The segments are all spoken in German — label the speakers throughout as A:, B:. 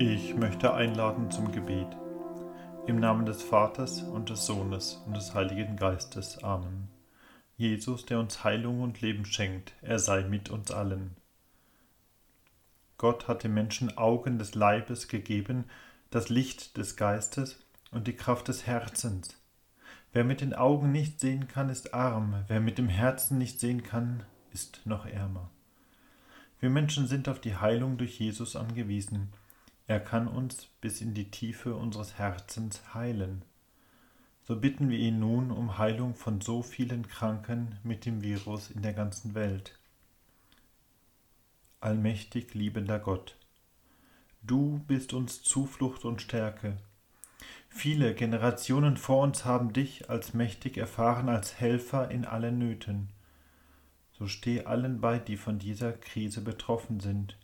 A: Ich möchte einladen zum Gebet. Im Namen des Vaters und des Sohnes und des Heiligen Geistes. Amen. Jesus, der uns Heilung und Leben schenkt, er sei mit uns allen. Gott hat dem Menschen Augen des Leibes gegeben, das Licht des Geistes und die Kraft des Herzens. Wer mit den Augen nicht sehen kann, ist arm, wer mit dem Herzen nicht sehen kann, ist noch ärmer. Wir Menschen sind auf die Heilung durch Jesus angewiesen. Er kann uns bis in die Tiefe unseres Herzens heilen. So bitten wir ihn nun um Heilung von so vielen Kranken mit dem Virus in der ganzen Welt. Allmächtig liebender Gott, du bist uns Zuflucht und Stärke. Viele Generationen vor uns haben dich als mächtig erfahren, als Helfer in allen Nöten. So steh allen bei, die von dieser Krise betroffen sind.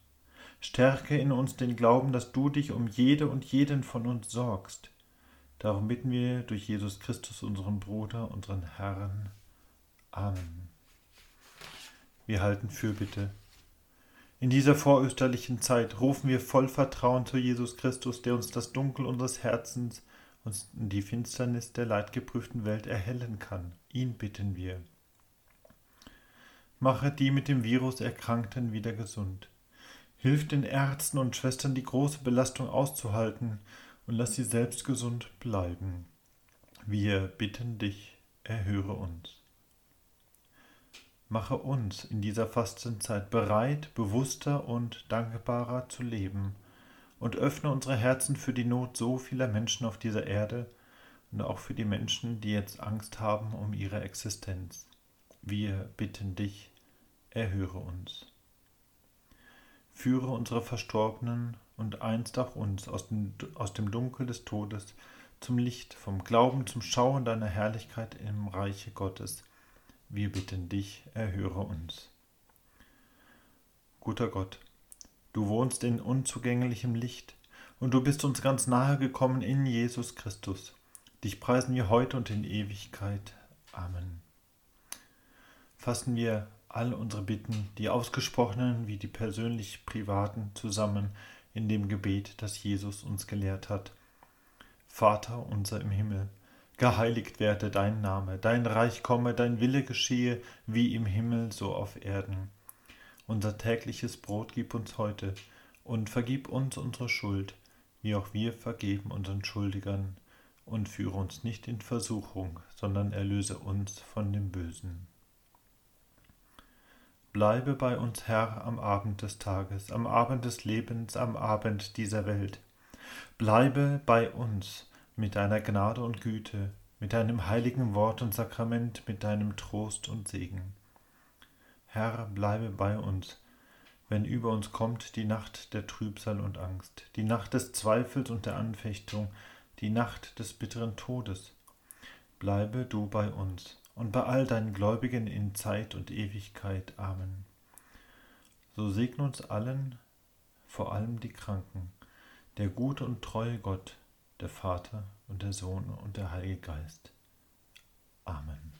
A: Stärke in uns den Glauben, dass du dich um jede und jeden von uns sorgst. Darum bitten wir durch Jesus Christus, unseren Bruder, unseren Herrn. Amen. Wir halten Fürbitte. In dieser vorösterlichen Zeit rufen wir voll Vertrauen zu Jesus Christus, der uns das Dunkel unseres Herzens und die Finsternis der leidgeprüften Welt erhellen kann. Ihn bitten wir. Mache die mit dem Virus Erkrankten wieder gesund. Hilf den Ärzten und Schwestern, die große Belastung auszuhalten und lass sie selbst gesund bleiben. Wir bitten dich, erhöre uns. Mache uns in dieser Fastenzeit bereit, bewusster und dankbarer zu leben und öffne unsere Herzen für die Not so vieler Menschen auf dieser Erde und auch für die Menschen, die jetzt Angst haben um ihre Existenz. Wir bitten dich, erhöre uns führe unsere Verstorbenen und einst auch uns aus dem, aus dem Dunkel des Todes zum Licht, vom Glauben zum Schauen deiner Herrlichkeit im Reiche Gottes. Wir bitten dich, erhöre uns. Guter Gott, du wohnst in unzugänglichem Licht, und du bist uns ganz nahe gekommen in Jesus Christus. Dich preisen wir heute und in Ewigkeit. Amen. Fassen wir all unsere Bitten, die ausgesprochenen wie die persönlich privaten, zusammen in dem Gebet, das Jesus uns gelehrt hat. Vater unser im Himmel, geheiligt werde dein Name, dein Reich komme, dein Wille geschehe, wie im Himmel so auf Erden. Unser tägliches Brot gib uns heute und vergib uns unsere Schuld, wie auch wir vergeben unseren Schuldigern, und führe uns nicht in Versuchung, sondern erlöse uns von dem Bösen. Bleibe bei uns, Herr, am Abend des Tages, am Abend des Lebens, am Abend dieser Welt. Bleibe bei uns mit deiner Gnade und Güte, mit deinem heiligen Wort und Sakrament, mit deinem Trost und Segen. Herr, bleibe bei uns, wenn über uns kommt die Nacht der Trübsal und Angst, die Nacht des Zweifels und der Anfechtung, die Nacht des bitteren Todes. Bleibe du bei uns und bei all deinen Gläubigen in Zeit und Ewigkeit. Amen. So segne uns allen, vor allem die Kranken, der gute und treue Gott, der Vater und der Sohn und der Heilige Geist. Amen.